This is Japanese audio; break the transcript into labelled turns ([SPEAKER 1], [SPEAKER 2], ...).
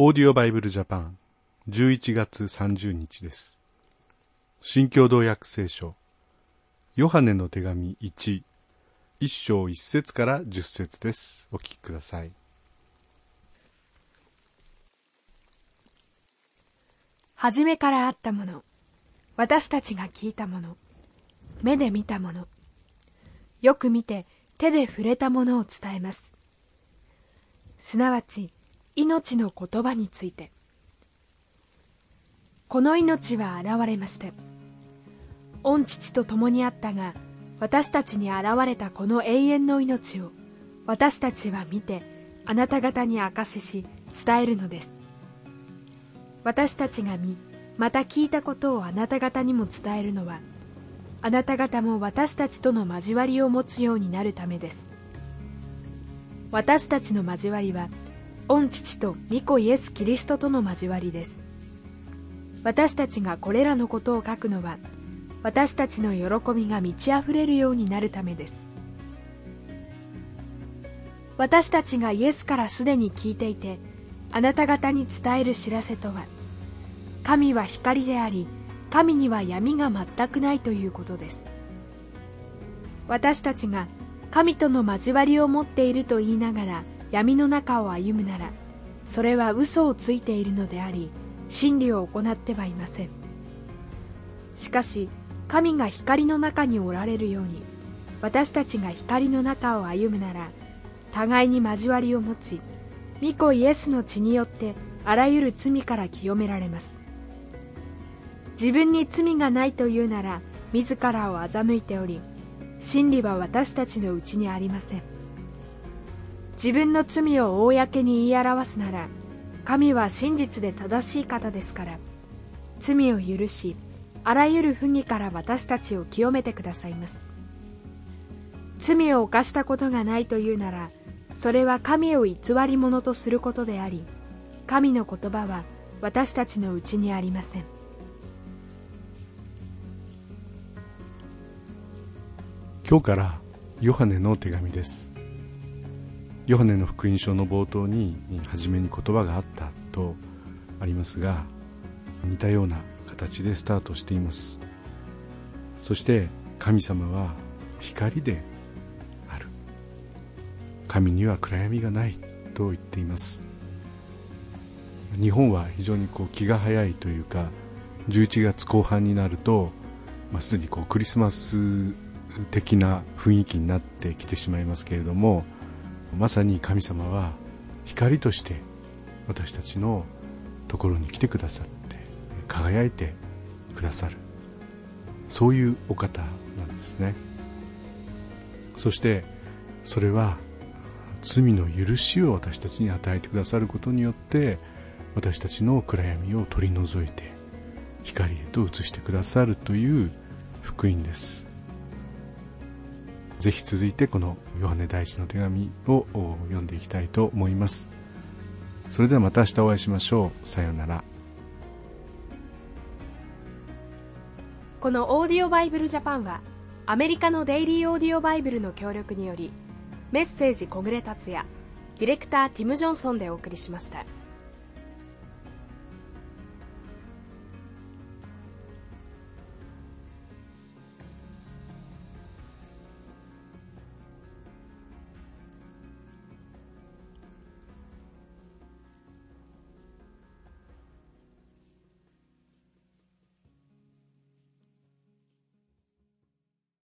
[SPEAKER 1] オーディオバイブルジャパン11月30日です。新共同訳聖書ヨハネの手紙1一章一節から十節です。お聞きください。
[SPEAKER 2] 初めからあったもの私たちが聞いたもの目で見たものよく見て手で触れたものを伝えますすなわち命の言葉について。この命は現れました御父と共にあったが私たちに現れたこの永遠の命を私たちは見てあなた方に証しし伝えるのです。私たちが見また聞いたことをあなた方にも伝えるのはあなた方も私たちとの交わりを持つようになるためです。私たちの交わりは御父と御子イエス・キリストとの交わりです。私たちがこれらのことを書くのは私たちの喜びが満ち溢れるようになるためです。私たちがイエスからすでに聞いていてあなた方に伝える知らせとは神は光であり神には闇が全くないということです。私たちが神との交わりを持っていると言いながら闇の中を歩むならそれは嘘をついているのであり真理を行ってはいません。しかし神が光の中におられるように私たちが光の中を歩むなら互いに交わりを持ち御子イエスの血によってあらゆる罪から清められます。自分に罪がないというなら自らを欺いており真理は私たちのうちにありません。自分の罪を公に言い表すなら神は真実で正しい方ですから罪を許しあらゆる不義から私たちを清めてくださいます罪を犯したことがないというならそれは神を偽り者とすることであり神の言葉は私たちのうちにありません
[SPEAKER 1] 今日からヨハネの手紙です。ヨハネの福音書の冒頭に初めに言葉があったとありますが似たような形でスタートしています。そして神様は光である。神には暗闇がないと言っています。日本は非常にこう気が早いというか11月後半になると、まあ、すでにこうクリスマス的な雰囲気になってきてしまいますけれどもまさに神様は光として私たちのところに来てくださって輝いてくださる。そういうお方なんですね。そしてそれは罪の許しを私たちに与えてくださることによって私たちの暗闇を取り除いて光へと移してくださるという福音です。ぜひ続いてこのヨハネ第一の手紙を読んでいきたいと思います。それではまた明日お会いしましょう。さようなら。
[SPEAKER 2] このオーディオバイブルジャパンはアメリカのデイリーオーディオバイブルの協力によりメッセージ小暮達也ディレクターティム・ジョンソンでお送りしました。